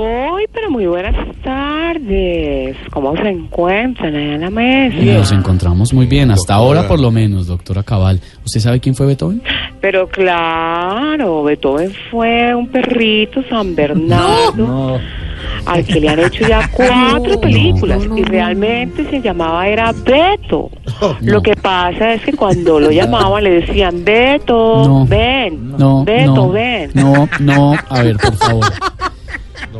Muy, pero muy buenas tardes. ¿Cómo se encuentran allá en la mesa? Nos encontramos muy bien, hasta ahora por lo menos, doctora Cabal. ¿Usted sabe quién fue Beethoven? Pero claro, Beethoven fue un perrito San Bernardo al que le han hecho ya cuatro películas y realmente se llamaba era Beto. Lo que pasa es que cuando lo llamaban le decían Beto, No. ven, No, Beto, no, ven. no, no, a ver, por favor.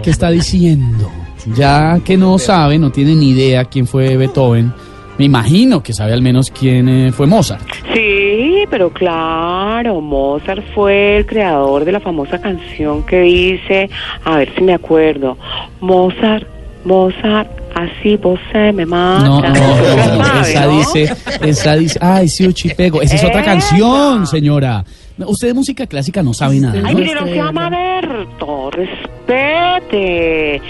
¿Qué está diciendo? Ya que no sabe, no tiene ni idea quién fue Beethoven, me imagino que sabe al menos quién eh, fue Mozart. Sí, pero claro, Mozart fue el creador de la famosa canción que dice, a ver si me acuerdo, Mozart, Mozart, así vos se me mata. No, no, no, esa dice, esa dice, ay, sí, Uchipego, esa es otra canción, señora. Usted de música clásica no sabe nada. Ay, no se llama Berto, respete.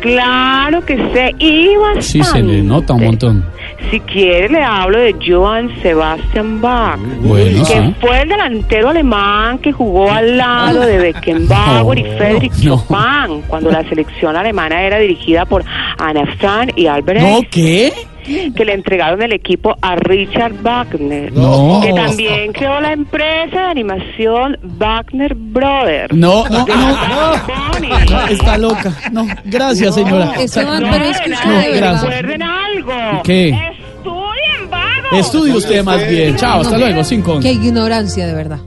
Claro que y bastante. Sí, se le nota un montón. Si quiere le hablo de Johann Sebastian Bach, Bueno, que sí. fue el delantero alemán que jugó al lado de Beckenbauer y No, Friedrich no. Chopin cuando la selección alemana era dirigida por Anna Frank y Albert ¿No qué? que le entregaron el equipo a Richard Wagner, No. que también creó la empresa de animación Wagner Brothers. No, no, no, está loca. No, gracias, señora. No, pero es que no, gracias. recuerden algo. ¿Qué? Estudie usted más bien. Chao, hasta luego, sin con. Qué ignorancia, de verdad.